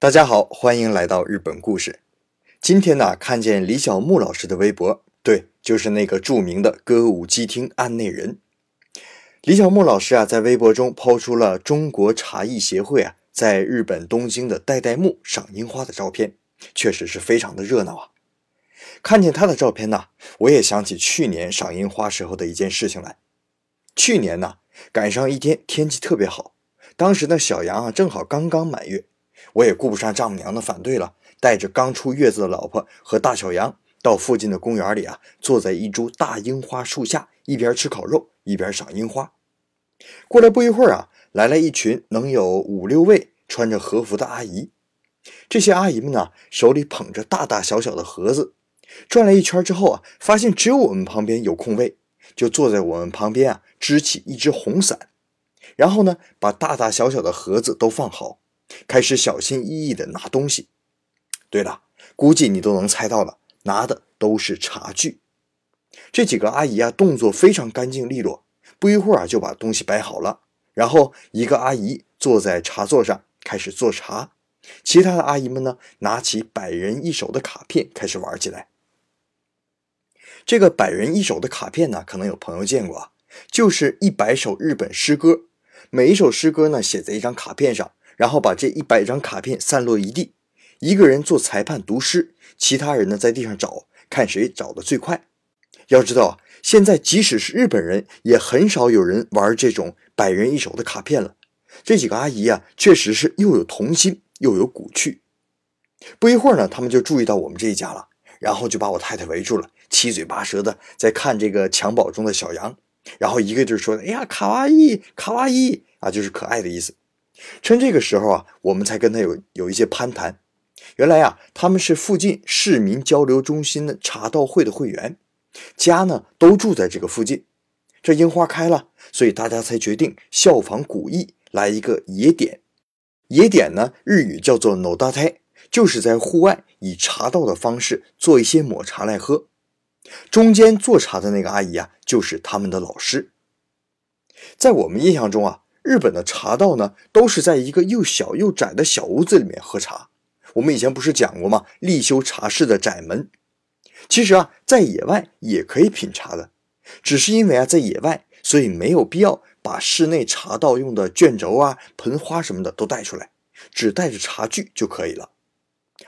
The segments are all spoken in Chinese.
大家好，欢迎来到日本故事。今天呢，看见李小牧老师的微博，对，就是那个著名的歌舞伎町案内人。李小牧老师啊，在微博中抛出了中国茶艺协会啊，在日本东京的代代木赏樱花的照片，确实是非常的热闹啊。看见他的照片呢，我也想起去年赏樱花时候的一件事情来。去年呢，赶上一天天气特别好，当时呢，小杨啊正好刚刚满月。我也顾不上丈母娘的反对了，带着刚出月子的老婆和大小杨到附近的公园里啊，坐在一株大樱花树下，一边吃烤肉一边赏樱花。过来不一会儿啊，来了一群能有五六位穿着和服的阿姨。这些阿姨们呢，手里捧着大大小小的盒子，转了一圈之后啊，发现只有我们旁边有空位，就坐在我们旁边啊，支起一只红伞，然后呢，把大大小小的盒子都放好。开始小心翼翼地拿东西。对了，估计你都能猜到了，拿的都是茶具。这几个阿姨啊，动作非常干净利落，不一会儿啊就把东西摆好了。然后一个阿姨坐在茶座上开始做茶，其他的阿姨们呢，拿起百人一首的卡片开始玩起来。这个百人一首的卡片呢，可能有朋友见过，就是一百首日本诗歌，每一首诗歌呢写在一张卡片上。然后把这一百张卡片散落一地，一个人做裁判读诗，其他人呢在地上找，看谁找的最快。要知道啊，现在即使是日本人，也很少有人玩这种百人一首的卡片了。这几个阿姨啊，确实是又有童心又有古趣。不一会儿呢，他们就注意到我们这一家了，然后就把我太太围住了，七嘴八舌的在看这个襁褓中的小羊，然后一个劲说：“哎呀，卡哇伊，卡哇伊啊，就是可爱的意思。”趁这个时候啊，我们才跟他有有一些攀谈。原来啊，他们是附近市民交流中心的茶道会的会员，家呢都住在这个附近。这樱花开了，所以大家才决定效仿古意来一个野点。野点呢，日语叫做 no da t a 就是在户外以茶道的方式做一些抹茶来喝。中间做茶的那个阿姨啊，就是他们的老师。在我们印象中啊。日本的茶道呢，都是在一个又小又窄的小屋子里面喝茶。我们以前不是讲过吗？立修茶室的窄门。其实啊，在野外也可以品茶的，只是因为啊，在野外，所以没有必要把室内茶道用的卷轴啊、盆花什么的都带出来，只带着茶具就可以了。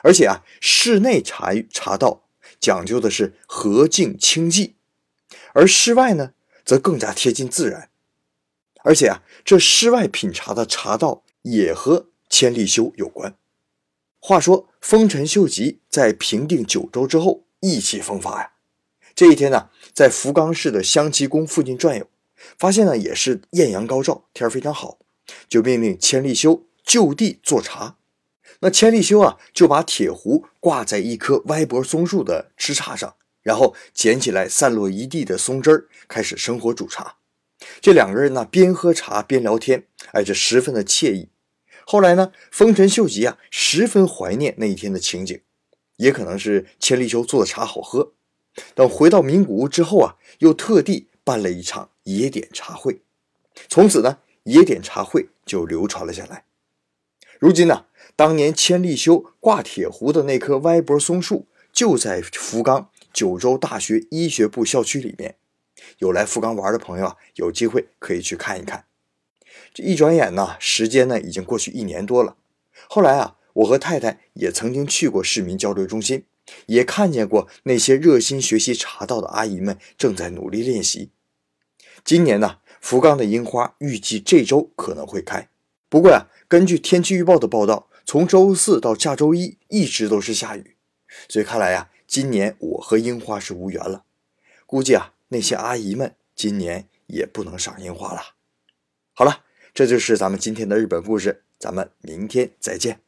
而且啊，室内茶茶道讲究的是和静清寂，而室外呢，则更加贴近自然。而且啊，这室外品茶的茶道也和千利休有关。话说丰臣秀吉在平定九州之后，意气风发呀。这一天呢，在福冈市的香崎宫附近转悠，发现呢也是艳阳高照，天非常好，就命令千利休就地做茶。那千利休啊，就把铁壶挂在一棵歪脖松树的枝杈上，然后捡起来散落一地的松枝儿，开始生火煮茶。这两个人呢，边喝茶边聊天，哎，这十分的惬意。后来呢，丰臣秀吉啊，十分怀念那一天的情景，也可能是千利休做的茶好喝。等回到名古屋之后啊，又特地办了一场野点茶会，从此呢，野点茶会就流传了下来。如今呢，当年千利休挂铁壶的那棵歪脖松树，就在福冈九州大学医学部校区里面。有来福冈玩的朋友啊，有机会可以去看一看。这一转眼呢，时间呢已经过去一年多了。后来啊，我和太太也曾经去过市民交流中心，也看见过那些热心学习茶道的阿姨们正在努力练习。今年呢，福冈的樱花预计这周可能会开。不过呀，根据天气预报的报道，从周四到下周一一直都是下雨，所以看来呀，今年我和樱花是无缘了。估计啊。那些阿姨们今年也不能赏樱花了。好了，这就是咱们今天的日本故事，咱们明天再见。